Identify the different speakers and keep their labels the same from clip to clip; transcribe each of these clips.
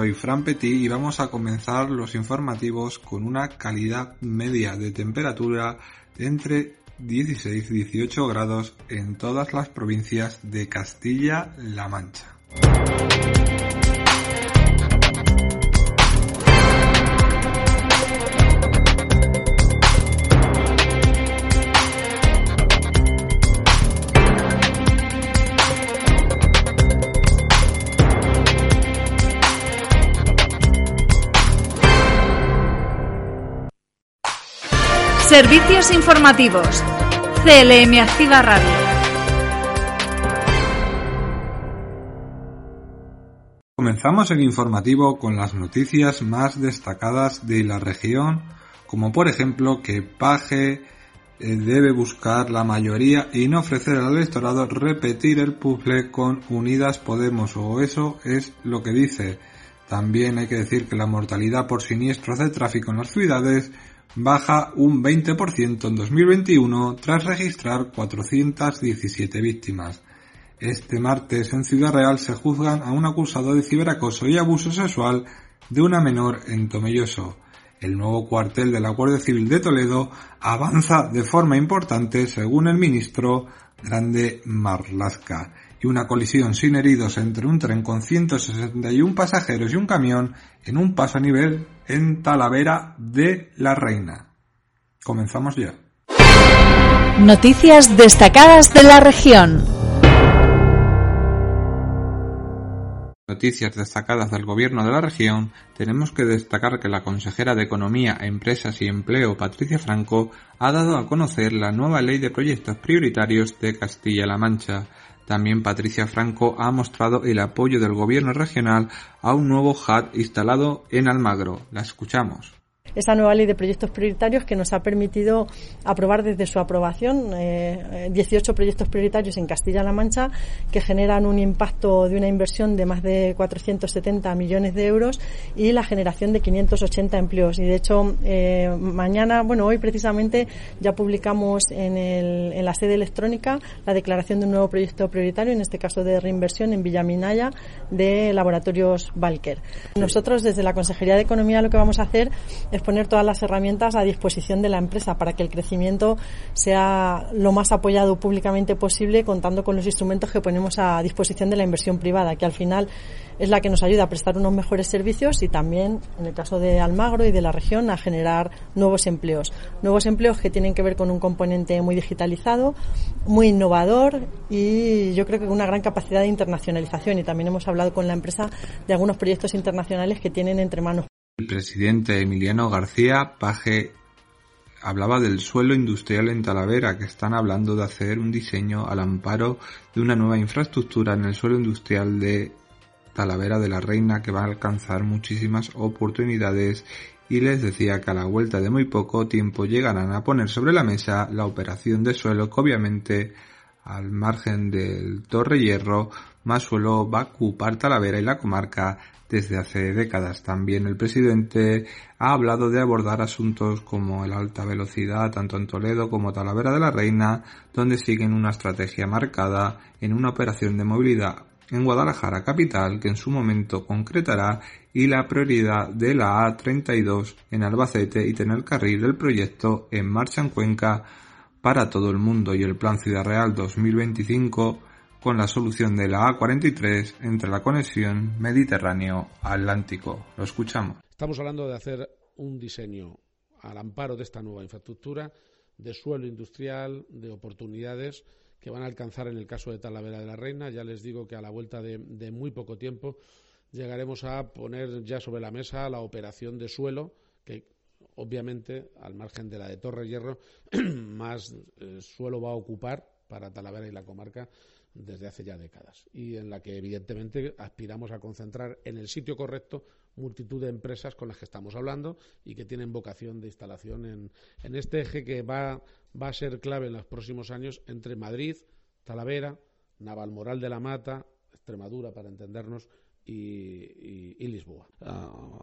Speaker 1: Soy Fran Petit y vamos a comenzar los informativos con una calidad media de temperatura entre 16 y 18 grados en todas las provincias de Castilla-La Mancha.
Speaker 2: Servicios informativos. CLM Activa Radio.
Speaker 1: Comenzamos el informativo con las noticias más destacadas de la región, como por ejemplo que Paje eh, debe buscar la mayoría y no ofrecer al electorado repetir el puzzle con Unidas Podemos, o eso es lo que dice. También hay que decir que la mortalidad por siniestros de tráfico en las ciudades baja un 20% en 2021 tras registrar 417 víctimas. Este martes en Ciudad Real se juzgan a un acusado de ciberacoso y abuso sexual de una menor en Tomelloso. El nuevo cuartel de la Guardia Civil de Toledo avanza de forma importante según el ministro Grande Marlasca y una colisión sin heridos entre un tren con 161 pasajeros y un camión en un paso a nivel en Talavera de la Reina. Comenzamos ya.
Speaker 2: Noticias destacadas de la región.
Speaker 1: Noticias destacadas del Gobierno de la región, tenemos que destacar que la consejera de Economía, Empresas y Empleo, Patricia Franco, ha dado a conocer la nueva ley de proyectos prioritarios de Castilla-La Mancha, también Patricia Franco ha mostrado el apoyo del gobierno regional a un nuevo HUD instalado en Almagro. La escuchamos
Speaker 3: esa nueva ley de proyectos prioritarios que nos ha permitido aprobar desde su aprobación 18 eh, proyectos prioritarios en Castilla-La Mancha que generan un impacto de una inversión de más de 470 millones de euros y la generación de 580 empleos. Y de hecho, eh, mañana, bueno, hoy precisamente ya publicamos en, el, en la sede electrónica la declaración de un nuevo proyecto prioritario, en este caso de reinversión en Villaminaya de Laboratorios Valker. Nosotros desde la Consejería de Economía lo que vamos a hacer poner todas las herramientas a disposición de la empresa para que el crecimiento sea lo más apoyado públicamente posible, contando con los instrumentos que ponemos a disposición de la inversión privada, que al final es la que nos ayuda a prestar unos mejores servicios y también, en el caso de Almagro y de la región, a generar nuevos empleos. Nuevos empleos que tienen que ver con un componente muy digitalizado, muy innovador y yo creo que con una gran capacidad de internacionalización. Y también hemos hablado con la empresa de algunos proyectos internacionales que tienen entre manos.
Speaker 1: El presidente Emiliano García Paje hablaba del suelo industrial en Talavera, que están hablando de hacer un diseño al amparo de una nueva infraestructura en el suelo industrial de Talavera de la Reina que va a alcanzar muchísimas oportunidades. Y les decía que a la vuelta de muy poco tiempo llegarán a poner sobre la mesa la operación de suelo que obviamente al margen del Torre Hierro más suelo va a ocupar Talavera y la comarca desde hace décadas. También el presidente ha hablado de abordar asuntos como el alta velocidad tanto en Toledo como Talavera de la Reina, donde siguen una estrategia marcada en una operación de movilidad en Guadalajara capital que en su momento concretará y la prioridad de la A32 en Albacete y tener carril del proyecto en marcha en Cuenca para todo el mundo y el Plan Ciudad Real 2025 con la solución de la A43 entre la conexión Mediterráneo-Atlántico. Lo escuchamos.
Speaker 4: Estamos hablando de hacer un diseño al amparo de esta nueva infraestructura de suelo industrial, de oportunidades que van a alcanzar en el caso de Talavera de la Reina. Ya les digo que a la vuelta de, muy poco tiempo llegaremos a poner ya sobre la mesa la operación de suelo que obviamente al margen de la de Torre Hierro más eh, suelo va a ocupar para Talavera y la comarca desde hace ya décadas y en la que evidentemente aspiramos a concentrar en el sitio correcto multitud de empresas con las que estamos hablando y que tienen vocación de instalación en, en este eje que va, va a ser clave en los próximos años entre Madrid, Talavera, Navalmoral de la Mata, Extremadura, para entendernos, y, Lisboa.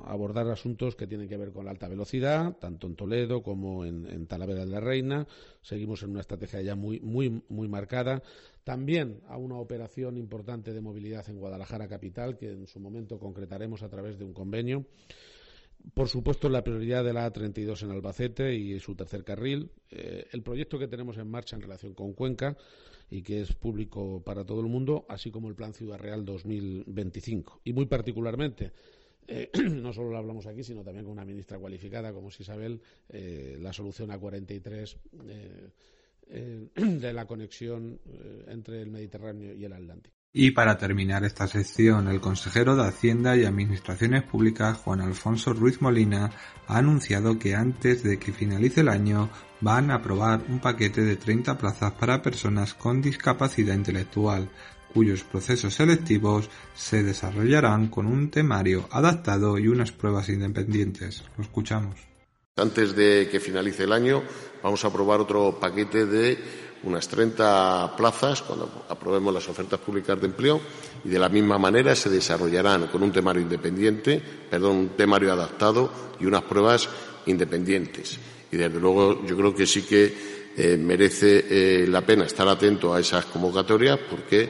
Speaker 4: abordar asuntos que tienen que ver con la alta velocidad, tanto en Toledo como en, Talavera de la Reina. Seguimos en una estrategia ya muy, muy, muy marcada. También a una operación importante de movilidad en Guadalajara capital, que en su momento concretaremos a través de un convenio. Por supuesto, la prioridad de la A32 en Albacete y su tercer carril. Eh, el proyecto que tenemos en marcha en relación con Cuenca y que es público para todo el mundo, así como el Plan Ciudad Real 2025. Y muy particularmente, eh, no solo lo hablamos aquí, sino también con una ministra cualificada como es Isabel, eh, la solución a 43 eh, de la conexión entre el Mediterráneo y el Atlántico.
Speaker 1: Y para terminar esta sección, el consejero de Hacienda y Administraciones Públicas, Juan Alfonso Ruiz Molina, ha anunciado que antes de que finalice el año van a aprobar un paquete de 30 plazas para personas con discapacidad intelectual, cuyos procesos selectivos se desarrollarán con un temario adaptado y unas pruebas independientes. Lo escuchamos.
Speaker 5: Antes de que finalice el año, vamos a aprobar otro paquete de unas 30 plazas cuando aprobemos las ofertas públicas de empleo y de la misma manera se desarrollarán con un temario independiente, perdón, un temario adaptado y unas pruebas independientes. Y desde luego yo creo que sí que eh, merece eh, la pena estar atento a esas convocatorias porque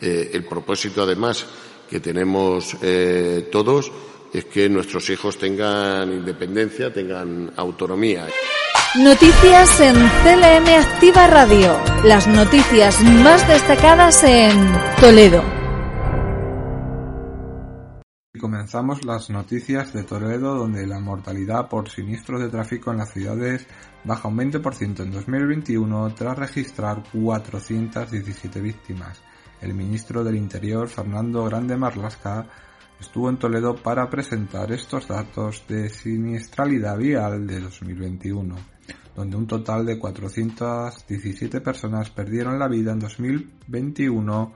Speaker 5: eh, el propósito además que tenemos todos es que nuestros hijos tengan independencia, tengan autonomía.
Speaker 2: Noticias en CLM Activa Radio. Las noticias más destacadas en Toledo.
Speaker 1: Comenzamos las noticias de Toledo, donde la mortalidad por siniestros de tráfico en las ciudades baja un 20% en 2021 tras registrar 417 víctimas. El ministro del Interior, Fernando Grande Marlasca, estuvo en Toledo para presentar estos datos de siniestralidad vial de 2021 donde un total de 417 personas perdieron la vida en 2021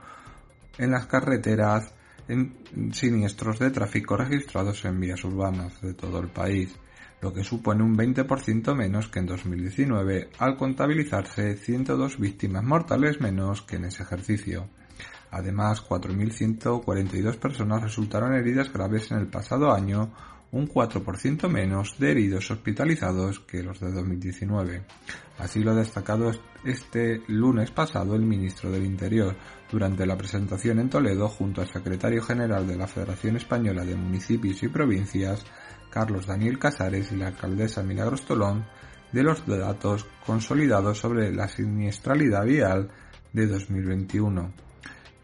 Speaker 1: en las carreteras en siniestros de tráfico registrados en vías urbanas de todo el país, lo que supone un 20% menos que en 2019 al contabilizarse 102 víctimas mortales menos que en ese ejercicio. Además, 4.142 personas resultaron heridas graves en el pasado año, un 4% menos de heridos hospitalizados que los de 2019. Así lo ha destacado este lunes pasado el ministro del Interior durante la presentación en Toledo junto al secretario general de la Federación Española de Municipios y Provincias, Carlos Daniel Casares y la alcaldesa Milagros Tolón, de los datos consolidados sobre la siniestralidad vial de 2021.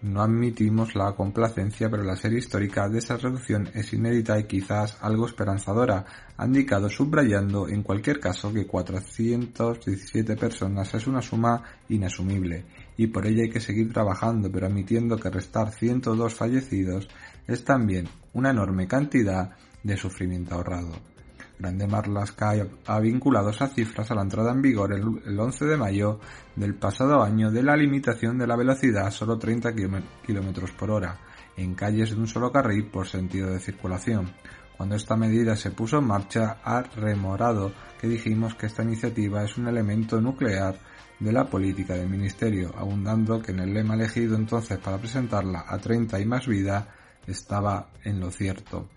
Speaker 1: No admitimos la complacencia, pero la serie histórica de esa reducción es inédita y quizás algo esperanzadora, ha indicado subrayando en cualquier caso que 417 personas es una suma inasumible y por ello hay que seguir trabajando, pero admitiendo que restar 102 fallecidos es también una enorme cantidad de sufrimiento ahorrado. Grande Marlaska ha vinculado esas cifras a la entrada en vigor el, 11 de mayo del pasado año de la limitación de la velocidad a solo 30 km por hora en calles de un solo carril por sentido de circulación. Cuando esta medida se puso en marcha, ha remorado que dijimos que esta iniciativa es un elemento nuclear de la política del Ministerio, abundando que en el lema elegido entonces para presentarla a 30 y más vida estaba en lo cierto.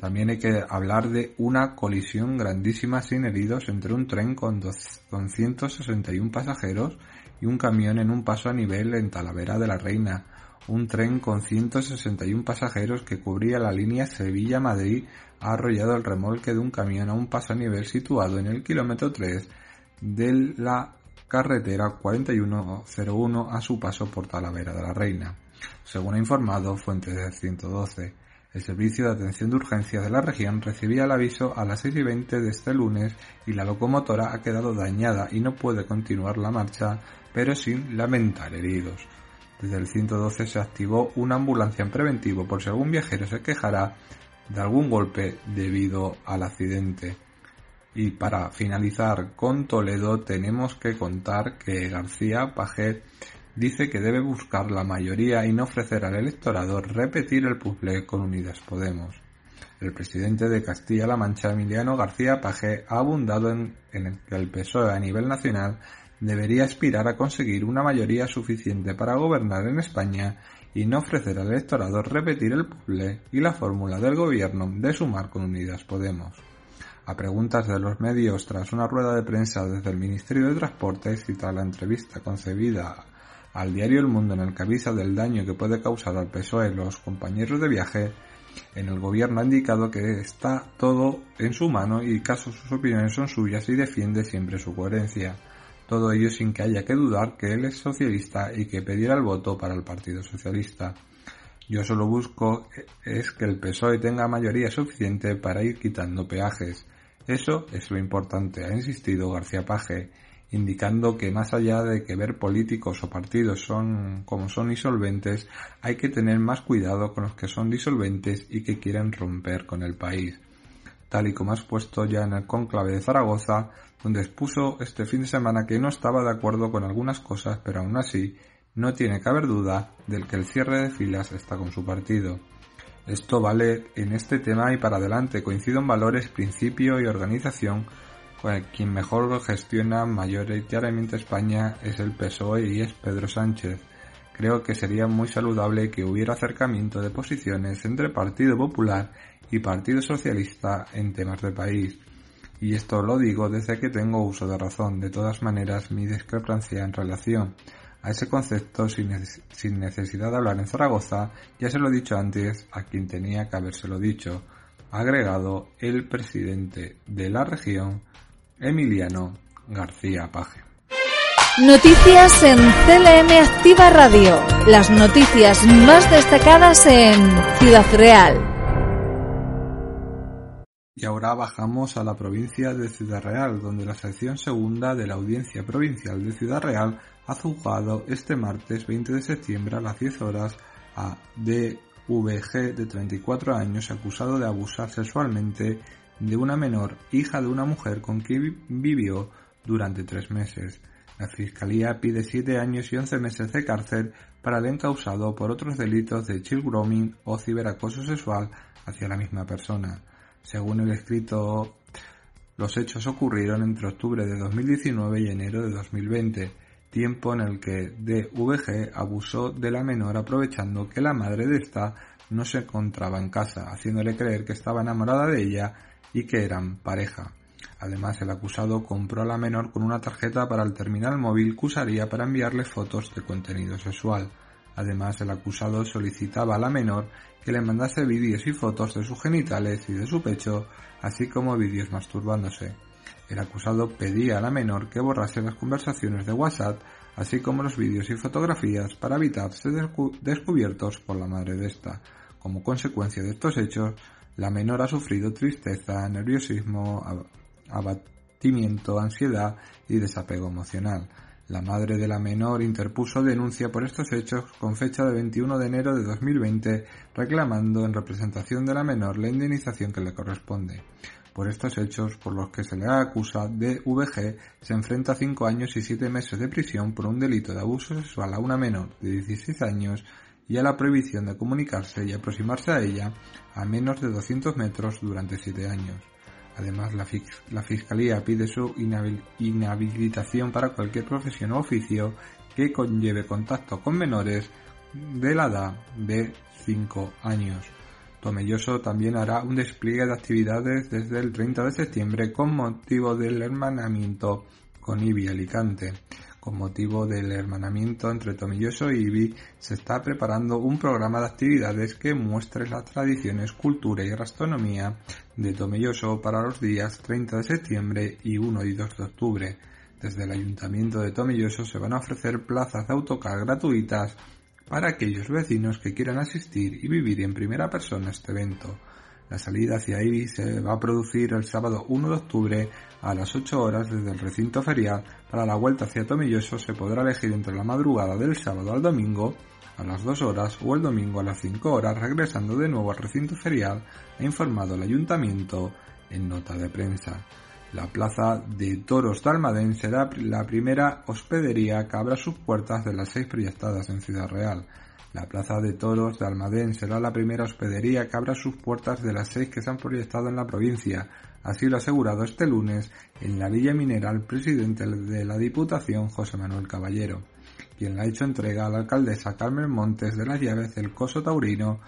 Speaker 1: También hay que hablar de una colisión grandísima sin heridos entre un tren con, 161 pasajeros y un camión en un paso a nivel en Talavera de la Reina. Un tren con 161 pasajeros que cubría la línea Sevilla-Madrid ha arrollado el remolque de un camión a un paso a nivel situado en el kilómetro 3 de la carretera 4101 a su paso por Talavera de la Reina, según ha informado fuentes del 112. El Servicio de Atención de Urgencias de la región recibía el aviso a las 6 y 20 de este lunes y la locomotora ha quedado dañada y no puede continuar la marcha, pero sin lamentar heridos. Desde el 112 se activó una ambulancia en preventivo por si algún viajero se quejara de algún golpe debido al accidente. Y para finalizar con Toledo tenemos que contar que García Pajet dice que debe buscar la mayoría y no ofrecer al electorado repetir el puzzle con Unidas Podemos. El presidente de Castilla-La Mancha, Emiliano García Paje, ha abundado en, que el PSOE a nivel nacional debería aspirar a conseguir una mayoría suficiente para gobernar en España y no ofrecer al electorado repetir el puzzle y la fórmula del gobierno de sumar con Unidas Podemos. A preguntas de los medios tras una rueda de prensa desde el Ministerio de Transportes y tras la entrevista concebida al diario El Mundo en el que del daño que puede causar al PSOE los compañeros de viaje, en el gobierno ha indicado que está todo en su mano y caso sus opiniones son suyas y defiende siempre su coherencia. Todo ello sin que haya que dudar que él es socialista y que pedirá el voto para el Partido Socialista. Yo solo busco es que el PSOE tenga mayoría suficiente para ir quitando peajes. Eso es lo importante, ha insistido García Paje, indicando que más allá de que ver políticos o partidos son como son insolventes, hay que tener más cuidado con los que son disolventes y que quieren romper con el país. Tal y como has puesto ya en el conclave de Zaragoza, donde expuso este fin de semana que no estaba de acuerdo con algunas cosas, pero aún así no tiene que haber duda del que el cierre de filas está con su partido. Esto vale en este tema y para adelante. Coincido en valores, principio y organización. Quien mejor gestiona mayoritariamente España es el PSOE y es Pedro Sánchez. Creo que sería muy saludable que hubiera acercamiento de posiciones entre Partido Popular y Partido Socialista en temas de país. Y esto lo digo desde que tengo uso de razón. De todas maneras, mi discrepancia en relación a ese concepto sin, necesidad de hablar en Zaragoza, ya se lo he dicho antes a quien tenía que habérselo dicho, agregado el presidente de la región, Emiliano García Paje.
Speaker 2: Noticias en CLM Activa Radio. Las noticias más destacadas en Ciudad Real.
Speaker 1: Y ahora bajamos a la provincia de Ciudad Real, donde la sección segunda de la Audiencia Provincial de Ciudad Real ha juzgado este martes 20 de septiembre a las 10 horas a DVG de 34 años acusado de abusar sexualmente de una menor hija de una mujer con quien vivió durante tres meses. La Fiscalía pide 7 años y 11 meses de cárcel para el encausado por otros delitos de child grooming o ciberacoso sexual hacia la misma persona. Según el escrito, los hechos ocurrieron entre octubre de 2019 y enero de 2020, tiempo en el que DVG abusó de la menor aprovechando que la madre de esta no se encontraba en casa, haciéndole creer que estaba enamorada de ella y que eran pareja. Además, el acusado compró a la menor con una tarjeta para el terminal móvil que usaría para enviarle fotos de contenido sexual. Además, el acusado solicitaba a la menor que le mandase vídeos y fotos de sus genitales y de su pecho, así como vídeos masturbándose. El acusado pedía a la menor que borrase las conversaciones de WhatsApp, así como los vídeos y fotografías para evitar ser descubiertos por la madre de esta. Como consecuencia de estos hechos, la menor ha sufrido tristeza, nerviosismo, abatimiento, ansiedad y desapego emocional. La madre de la menor interpuso denuncia por estos hechos con fecha de 21 de enero de 2020, reclamando en representación de la menor la indemnización que le corresponde. Por estos hechos, por los que se le acusa de VG, se enfrenta a 5 años y 7 meses de prisión por un delito de abuso sexual a una menor de 16 años y a la prohibición de comunicarse y aproximarse a ella a menos de 200 metros durante 7 años. Además, la, Fiscalía pide su inhabilitación para cualquier profesión o oficio que conlleve contacto con menores de la edad de 5 años. Tomelloso también hará un despliegue de actividades desde el 30 de septiembre con motivo del hermanamiento con IBI Alicante. Con motivo del hermanamiento entre Tomilloso y IBI, se está preparando un programa de actividades que muestre las tradiciones, cultura y gastronomía de Tomilloso para los días 30 de septiembre y 1 y 2 de octubre. Desde el Ayuntamiento de Tomilloso se van a ofrecer plazas de autocar gratuitas para aquellos vecinos que quieran asistir y vivir en primera persona este evento. La salida hacia Ibi se va a producir el sábado 1 de octubre a las 8 horas desde el recinto ferial. Para la vuelta hacia Tomilloso se podrá elegir entre la madrugada del sábado al domingo a las 2 horas o el domingo a las 5 horas regresando de nuevo al recinto ferial, ha informado el ayuntamiento en nota de prensa. La plaza de toros de Almadén será la primera hospedería que abra sus puertas de las seis proyectadas en Ciudad Real. La Plaza de Toros de Almadén será la primera hospedería que abra sus puertas de las seis que se han proyectado en la provincia. Así lo ha asegurado este lunes en la Villa Mineral presidente de la Diputación José Manuel Caballero. quien le ha hecho entrega a la alcaldesa Carmen Montes de las llaves del Coso Taurino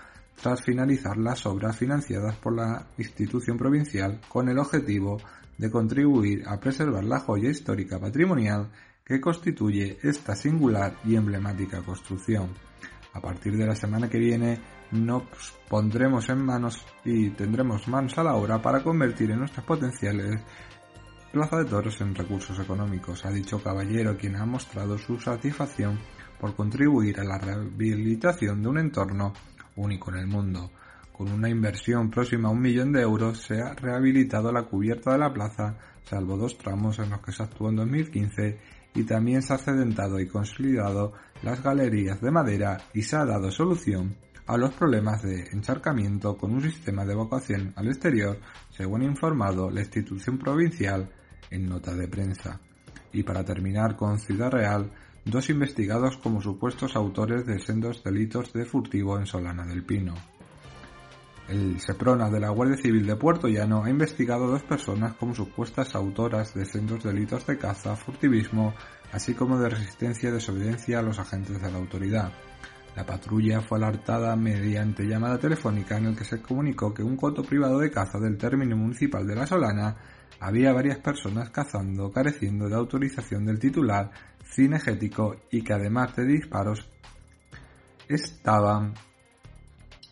Speaker 1: tras finalizar las obras financiadas por la institución provincial con el objetivo de contribuir a preservar la joya histórica patrimonial que constituye esta singular y emblemática construcción. A partir de la semana que viene nos pondremos en manos y tendremos manos a la obra para convertir en nuestras potenciales Plaza de Toros en recursos económicos, ha dicho Caballero, quien ha mostrado su satisfacción por contribuir a la rehabilitación de un entorno único en el mundo. Con una inversión próxima a un millón de euros se ha rehabilitado la cubierta de la plaza, salvo dos tramos en los que se actuó en 2015, y también se ha sedentado y consolidado las galerías de madera y se ha dado solución a los problemas de encharcamiento con un sistema de evacuación al exterior, según ha informado la institución provincial en nota de prensa. Y para terminar con Ciudad Real, dos investigados como supuestos autores de sendos delitos de furtivo en Solana del Pino. El Seprona de la Guardia Civil de Puerto Llano ha investigado a dos personas como supuestas autoras de sendos delitos de caza, furtivismo, así como de resistencia y desobediencia a los agentes de la autoridad. La patrulla fue alertada mediante llamada telefónica en el que se comunicó que un coto privado de caza del término municipal de La Solana había varias personas cazando careciendo de autorización del titular cinegético y que además de disparos estaban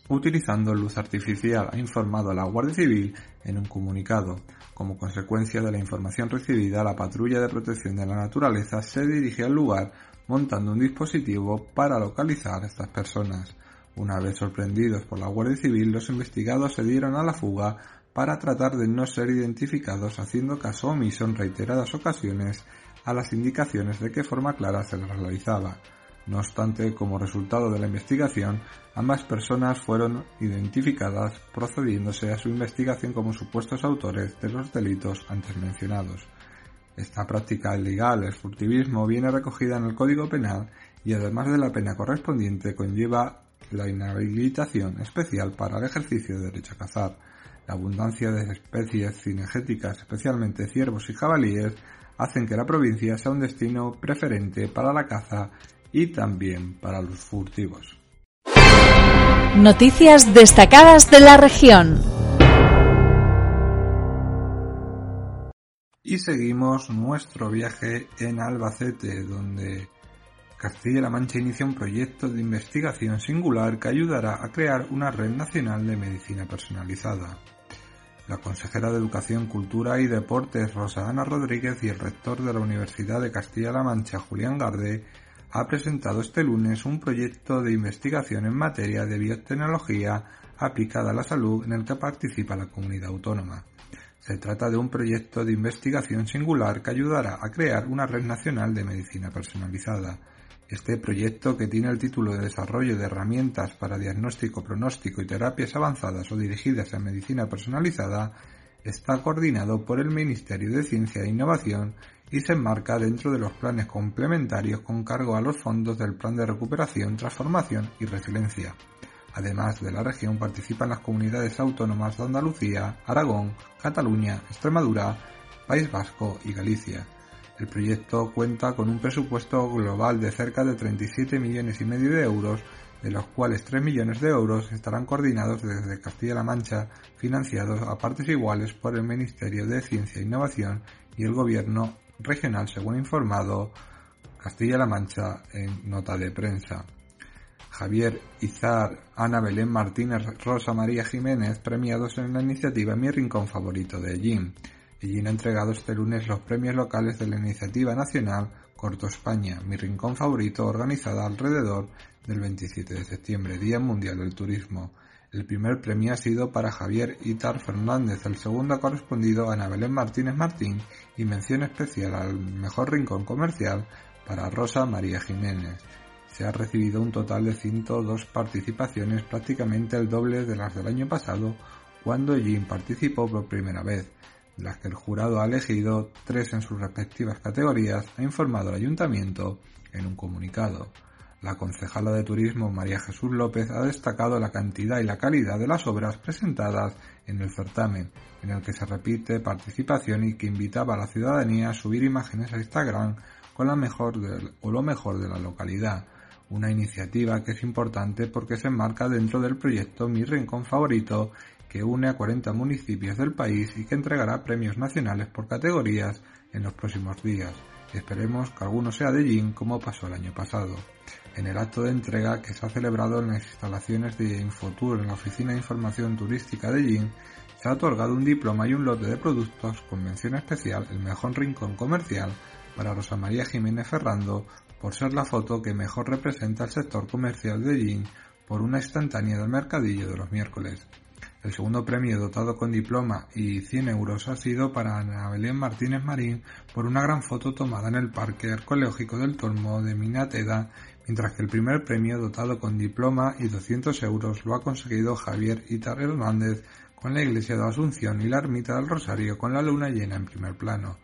Speaker 1: utilizando luz artificial, ha informado la Guardia Civil en un comunicado. Como consecuencia de la información recibida, la patrulla de protección de la naturaleza se dirigió al lugar montando un dispositivo para localizar a estas personas. Una vez sorprendidos por la Guardia Civil, los investigados se dieron a la fuga para tratar de no ser identificados haciendo caso omiso en reiteradas ocasiones a las indicaciones de qué forma clara se les realizaba. No obstante, como resultado de la investigación, ambas personas fueron identificadas procediéndose a su investigación como supuestos autores de los delitos antes mencionados. Esta práctica ilegal, el furtivismo, viene recogida en el Código Penal y además de la pena correspondiente conlleva la inhabilitación especial para el ejercicio de derecho a cazar. La abundancia de especies cinegéticas, especialmente ciervos y jabalíes, hacen que la provincia sea un destino preferente para la caza y también para los furtivos.
Speaker 2: Noticias destacadas de la región.
Speaker 1: Y seguimos nuestro viaje en Albacete, donde Castilla-La Mancha inicia un proyecto de investigación singular que ayudará a crear una red nacional de medicina personalizada. La consejera de Educación, Cultura y Deportes, Rosa Ana Rodríguez, y el rector de la Universidad de Castilla-La Mancha, Julián Garde, ha presentado este lunes un proyecto de investigación en materia de biotecnología aplicada a la salud en el que participa la comunidad autónoma. Se trata de un proyecto de investigación singular que ayudará a crear una red nacional de medicina personalizada. Este proyecto, que tiene el título de Desarrollo de herramientas para diagnóstico, pronóstico y terapias avanzadas o dirigidas a medicina personalizada, está coordinado por el Ministerio de Ciencia e Innovación y se enmarca dentro de los planes complementarios con cargo a los fondos del Plan de Recuperación, Transformación y Resiliencia. Además de la región participan las comunidades autónomas de Andalucía, Aragón, Cataluña, Extremadura, País Vasco y Galicia. El proyecto cuenta con un presupuesto global de cerca de 37 millones y medio de euros, de los cuales 3 millones de euros estarán coordinados desde Castilla-La Mancha, financiados a partes iguales por el Ministerio de Ciencia e Innovación y el Gobierno regional, según informado Castilla-La Mancha en nota de prensa. Javier Izar, Ana Belén Martínez, Rosa María Jiménez, premiados en la iniciativa Mi Rincón Favorito de Jim. Ellín ha entregado este lunes los premios locales de la iniciativa nacional Corto España, mi rincón favorito, organizada alrededor del 27 de septiembre, Día Mundial del Turismo. El primer premio ha sido para Javier Itar Fernández, el segundo ha correspondido a Ana Belén Martínez Martín y mención especial al mejor rincón comercial para Rosa María Jiménez. Se ha recibido un total de 102 participaciones, prácticamente el doble de las del año pasado, cuando Jim participó por primera vez las que el jurado ha elegido tres en sus respectivas categorías, ha informado el ayuntamiento en un comunicado. La concejala de turismo María Jesús López ha destacado la cantidad y la calidad de las obras presentadas en el certamen, en el que se repite participación y que invitaba a la ciudadanía a subir imágenes a Instagram con la mejor o lo mejor de la localidad. Una iniciativa que es importante porque se enmarca dentro del proyecto Mi Rincón Favorito, que une a 40 municipios del país y que entregará premios nacionales por categorías en los próximos días. Esperemos que alguno sea de Jin como pasó el año pasado. En el acto de entrega que se ha celebrado en las instalaciones de Infotour en la Oficina de Información Turística de Jin, se ha otorgado un diploma y un lote de productos con mención especial el mejor rincón comercial para Rosa María Jiménez Ferrando por ser la foto que mejor representa el sector comercial de Jin por una instantánea del mercadillo de los miércoles. El segundo premio dotado con diploma y 100 euros ha sido para Ana Belén Martínez Marín por una gran foto tomada en el Parque Arqueológico del Tolmo de Minateda, mientras que el primer premio dotado con diploma y 200 euros lo ha conseguido Javier Itar Hernández con la Iglesia de Asunción y la Ermita del Rosario con la luna llena en primer plano.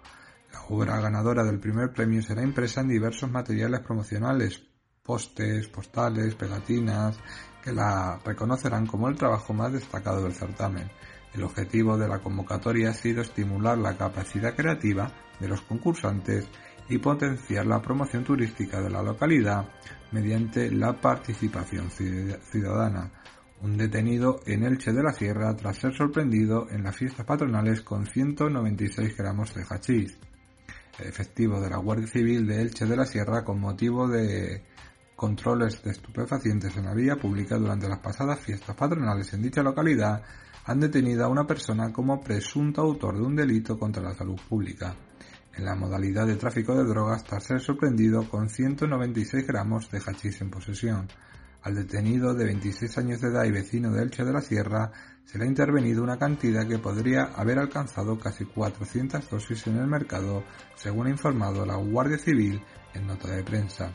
Speaker 1: La obra ganadora del primer premio será impresa en diversos materiales promocionales, postes, postales, pegatinas, que la reconocerán como el trabajo más destacado del certamen. El objetivo de la convocatoria ha sido estimular la capacidad creativa de los concursantes y potenciar la promoción turística de la localidad mediante la participación ciudadana. Un detenido en Elche de la Sierra tras ser sorprendido en las fiestas patronales con 196 gramos de hachís. El efectivo de la Guardia Civil de Elche de la Sierra con motivo de controles de estupefacientes en la vía pública durante las pasadas fiestas patronales en dicha localidad han detenido a una persona como presunto autor de un delito contra la salud pública, en la modalidad de tráfico de drogas tras ser sorprendido con 196 gramos de hachís en posesión. Al detenido de 26 años de edad y vecino de Elche de la Sierra se le ha intervenido una cantidad que podría haber alcanzado casi 400 dosis en el mercado, según ha informado la Guardia Civil en nota de prensa.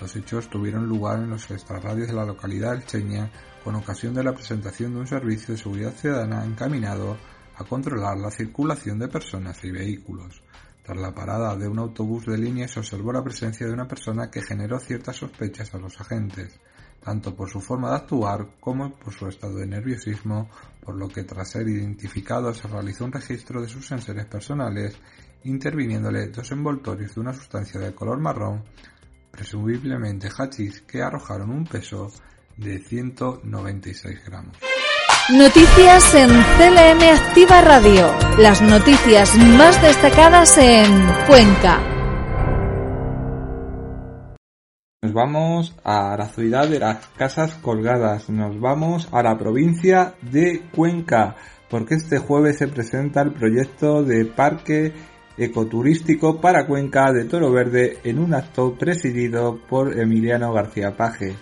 Speaker 1: Los hechos tuvieron lugar en los extrarradios de la localidad elcheña con ocasión de la presentación de un servicio de seguridad ciudadana encaminado a controlar la circulación de personas y vehículos. Tras la parada de un autobús de línea se observó la presencia de una persona que generó ciertas sospechas a los agentes, tanto por su forma de actuar como por su estado de nerviosismo, por lo que tras ser identificado se realizó un registro de sus sensores personales, interviniéndole dos envoltorios de una sustancia de color marrón presumiblemente hachís, que arrojaron un peso de 196 gramos.
Speaker 2: Noticias en CLM Activa Radio. Las noticias más destacadas en Cuenca.
Speaker 1: Nos vamos a la ciudad de las Casas Colgadas, nos vamos a la provincia de Cuenca, porque este jueves se presenta el proyecto de parque ecoturístico para Cuenca de Toro Verde en un acto presidido por Emiliano García Paje.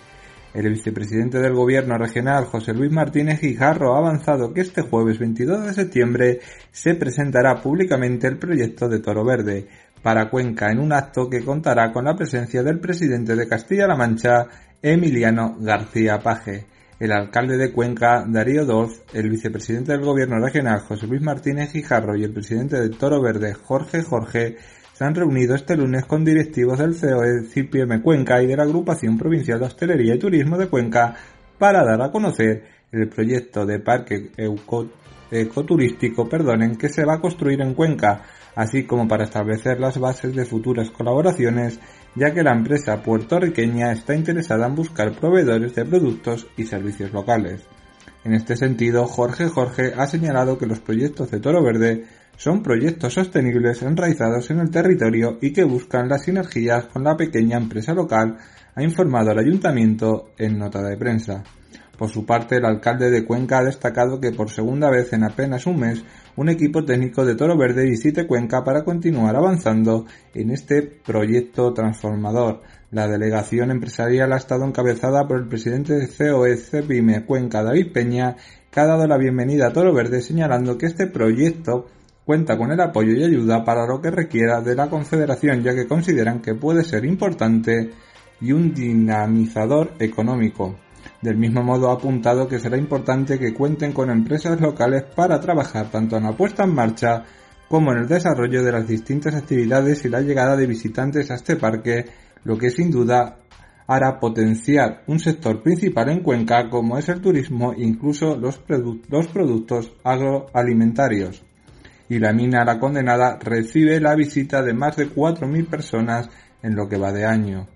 Speaker 1: El vicepresidente del Gobierno regional, José Luis Martínez Guijarro, ha avanzado que este jueves 22 de septiembre se presentará públicamente el proyecto de Toro Verde para Cuenca en un acto que contará con la presencia del presidente de Castilla-La Mancha, Emiliano García Paje el alcalde de Cuenca, Darío Dolz, el vicepresidente del gobierno regional, José Luis Martínez Guijarro, y el presidente de Toro Verde, Jorge Jorge, se han reunido este lunes con directivos del COE CIPM Cuenca y de la Agrupación Provincial de Hostelería y Turismo de Cuenca para dar a conocer el proyecto de parque ecoturístico perdonen, que se va a construir en Cuenca, así como para establecer las bases de futuras colaboraciones ya que la empresa puertorriqueña está interesada en buscar proveedores de productos y servicios locales. En este sentido, Jorge Jorge ha señalado que los proyectos de Toro Verde son proyectos sostenibles enraizados en el territorio y que buscan las sinergias con la pequeña empresa local, ha informado al ayuntamiento en nota de prensa. Por su parte, el alcalde de Cuenca ha destacado que por segunda vez en apenas un mes un equipo técnico de Toro Verde visite Cuenca para continuar avanzando en este proyecto transformador. La delegación empresarial ha estado encabezada por el presidente de COE CEPIME Cuenca, David Peña, que ha dado la bienvenida a Toro Verde señalando que este proyecto cuenta con el apoyo y ayuda para lo que requiera de la Confederación, ya que consideran que puede ser importante y un dinamizador económico. Del mismo modo ha apuntado que será importante que cuenten con empresas locales para trabajar tanto en la puesta en marcha como en el desarrollo de las distintas actividades y la llegada de visitantes a este parque, lo que sin duda hará potenciar un sector principal en Cuenca como es el turismo e incluso los, los productos agroalimentarios. Y la mina La Condenada recibe la visita de más de 4.000 personas en lo que va de año.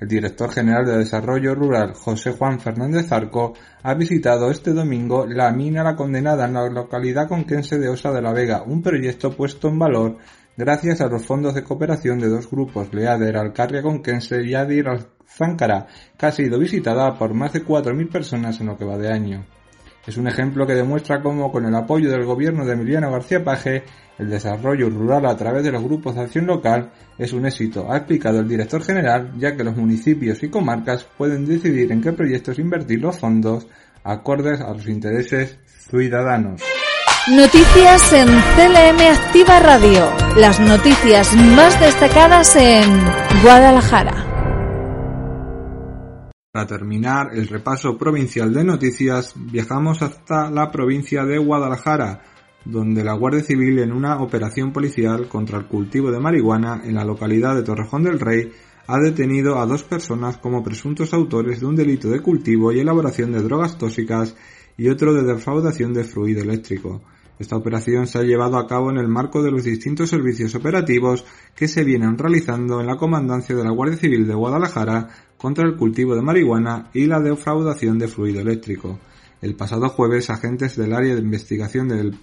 Speaker 1: El director general de Desarrollo Rural, José Juan Fernández Arco, ha visitado este domingo la mina La Condenada en la localidad conquense de Osa de la Vega, un proyecto puesto en valor gracias a los fondos de cooperación de dos grupos, Leader Alcarria Conquense y Adir Záncara, que ha sido visitada por más de 4.000 personas en lo que va de año. Es un ejemplo que demuestra cómo, con el apoyo del gobierno de Emiliano García Paje, el desarrollo rural a través de los grupos de acción local es un éxito, ha explicado el director general, ya que los municipios y comarcas pueden decidir en qué proyectos invertir los fondos acordes a los intereses ciudadanos.
Speaker 2: Noticias en CLM Activa Radio. Las noticias más destacadas en Guadalajara.
Speaker 1: Para terminar el repaso provincial de noticias, viajamos hasta la provincia de Guadalajara, donde la Guardia Civil en una operación policial contra el cultivo de marihuana en la localidad de Torrejón del Rey ha detenido a dos personas como presuntos autores de un delito de cultivo y elaboración de drogas tóxicas y otro de defraudación de fluido eléctrico. Esta operación se ha llevado a cabo en el marco de los distintos servicios operativos que se vienen realizando en la Comandancia de la Guardia Civil de Guadalajara contra el cultivo de marihuana y la defraudación de fluido eléctrico. El pasado jueves, agentes del área de investigación del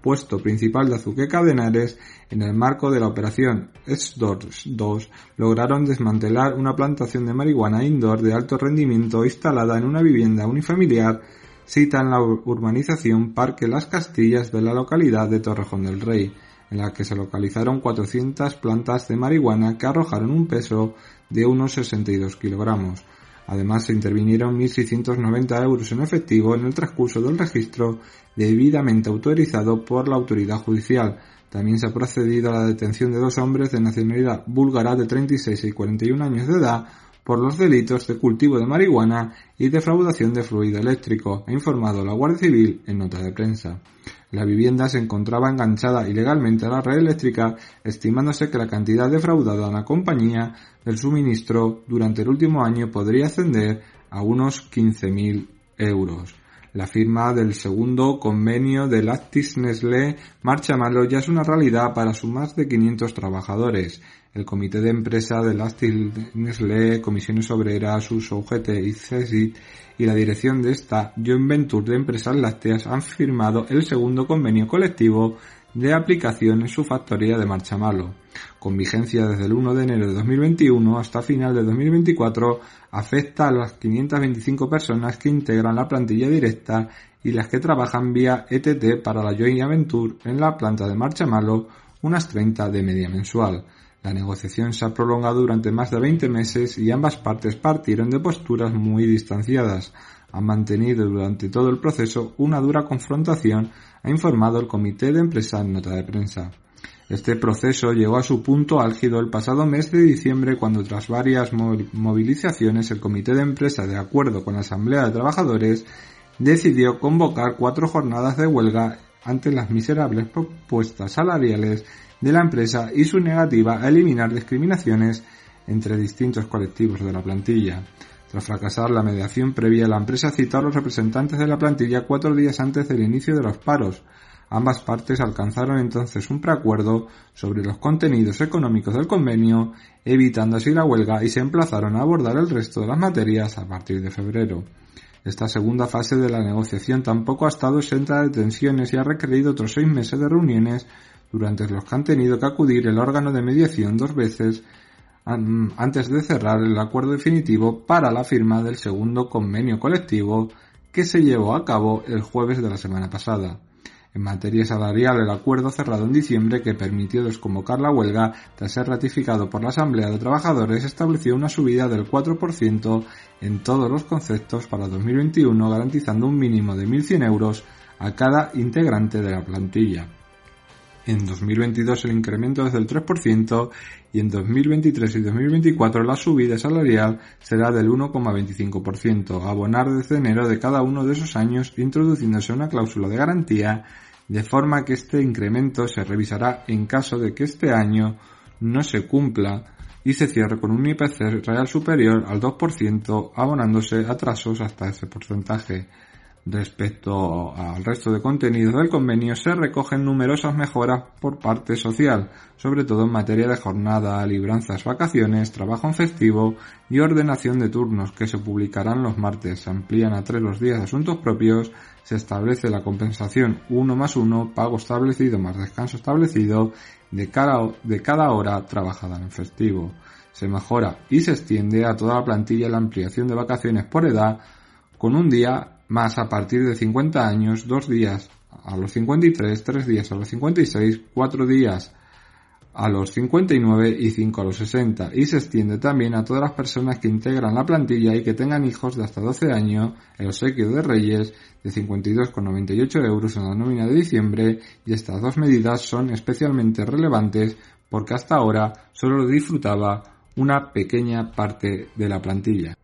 Speaker 1: puesto principal de Azuqueca de Henares, en el marco de la operación SDORS 2, lograron desmantelar una plantación de marihuana indoor de alto rendimiento instalada en una vivienda unifamiliar cita en la urbanización Parque Las Castillas de la localidad de Torrejón del Rey, en la que se localizaron 400 plantas de marihuana que arrojaron un peso de unos 62 kilogramos. Además, se intervinieron 1.690 euros en efectivo en el transcurso del registro debidamente autorizado por la autoridad judicial. También se ha procedido a la detención de dos hombres de nacionalidad búlgara de 36 y 41 años de edad por los delitos de cultivo de marihuana y defraudación de fluido eléctrico, ha informado la Guardia Civil en nota de prensa. La vivienda se encontraba enganchada ilegalmente a la red eléctrica, estimándose que la cantidad defraudada a la compañía del suministro durante el último año podría ascender a unos 15.000 euros. La firma del segundo convenio de Lactis Nestlé Marcha Malo ya es una realidad para sus más de 500 trabajadores el Comité de Empresa de Lastil Nestlé, Comisiones Obreras, Uso UGT y CESIT y la dirección de esta Joint Venture de Empresas Lácteas han firmado el segundo convenio colectivo de aplicación en su factoría de Marchamalo. Con vigencia desde el 1 de enero de 2021 hasta final de 2024, afecta a las 525 personas que integran la plantilla directa y las que trabajan vía ETT para la Joint Venture en la planta de Marchamalo, unas 30 de media mensual. La negociación se ha prolongado durante más de 20 meses y ambas partes partieron de posturas muy distanciadas. Han mantenido durante todo el proceso una dura confrontación, ha informado el comité de empresa en nota de prensa. Este proceso llegó a su punto álgido el pasado mes de diciembre cuando tras varias movilizaciones el comité de empresa de acuerdo con la Asamblea de Trabajadores decidió convocar cuatro jornadas de huelga ante las miserables propuestas salariales de la empresa y su negativa a eliminar discriminaciones entre distintos colectivos de la plantilla. Tras fracasar la mediación previa, la empresa citó a los representantes de la plantilla cuatro días antes del inicio de los paros. Ambas partes alcanzaron entonces un preacuerdo sobre los contenidos económicos del convenio, evitando así la huelga y se emplazaron a abordar el resto de las materias a partir de febrero. Esta segunda fase de la negociación tampoco ha estado exenta de tensiones y ha requerido otros seis meses de reuniones durante los que han tenido que acudir el órgano de mediación dos veces antes de cerrar el acuerdo definitivo para la firma del segundo convenio colectivo que se llevó a cabo el jueves de la semana pasada. En materia salarial, el acuerdo cerrado en diciembre que permitió desconvocar la huelga tras ser ratificado por la Asamblea de Trabajadores estableció una subida del 4% en todos los conceptos para 2021 garantizando un mínimo de 1.100 euros a cada integrante de la plantilla. En 2022 el incremento es del 3% y en 2023 y 2024 la subida salarial será del 1,25%, a abonar desde enero de cada uno de esos años introduciéndose una cláusula de garantía de forma que este incremento se revisará en caso de que este año no se cumpla y se cierre con un IPC real superior al 2%, abonándose atrasos hasta ese porcentaje. Respecto al resto de contenidos del convenio, se recogen numerosas mejoras por parte social, sobre todo en materia de jornada, libranzas, vacaciones, trabajo en festivo y ordenación de turnos, que se publicarán los martes. Se amplían a tres los días de asuntos propios, se establece la compensación 1 más 1, pago establecido más descanso establecido de cada, de cada hora trabajada en festivo. Se mejora y se extiende a toda la plantilla la ampliación de vacaciones por edad con un día más a partir de 50 años, dos días a los 53, tres días a los 56, cuatro días a los 59 y 5 a los 60 y se extiende también a todas las personas que integran la plantilla y que tengan hijos de hasta 12 años, el obsequio de Reyes de 52,98 euros en la nómina de diciembre y estas dos medidas son especialmente relevantes porque hasta ahora solo disfrutaba una pequeña parte de la plantilla.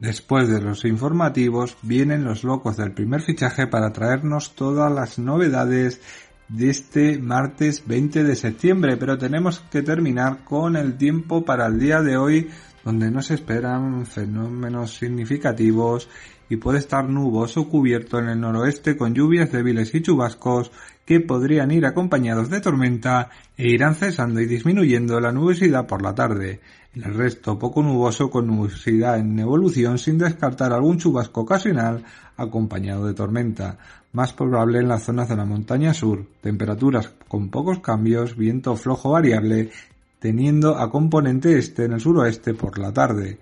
Speaker 1: Después de los informativos vienen los locos del primer fichaje para traernos todas las novedades de este martes 20 de septiembre, pero tenemos que terminar con el tiempo para el día de hoy donde no se esperan fenómenos significativos y puede estar nuboso cubierto en el noroeste con lluvias débiles y chubascos que podrían ir acompañados de tormenta e irán cesando y disminuyendo la nubosidad por la tarde. El resto poco nuboso con nubosidad en evolución sin descartar algún chubasco ocasional acompañado de tormenta, más probable en las zonas de la montaña sur, temperaturas con pocos cambios, viento flojo variable, teniendo a componente este en el suroeste por la tarde.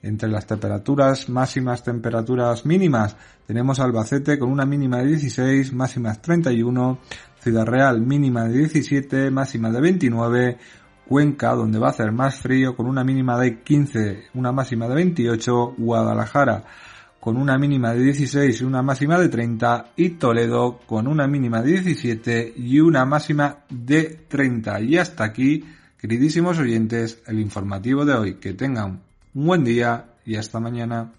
Speaker 1: Entre las temperaturas máximas, temperaturas mínimas, tenemos Albacete con una mínima de 16, máximas 31, Ciudad Real mínima de 17, máxima de 29, Cuenca, donde va a hacer más frío, con una mínima de 15, una máxima de 28, Guadalajara, con una mínima de 16 y una máxima de 30, y Toledo, con una mínima de 17 y una máxima de 30. Y hasta aquí, queridísimos oyentes, el informativo de hoy. Que tengan un buen día y hasta mañana.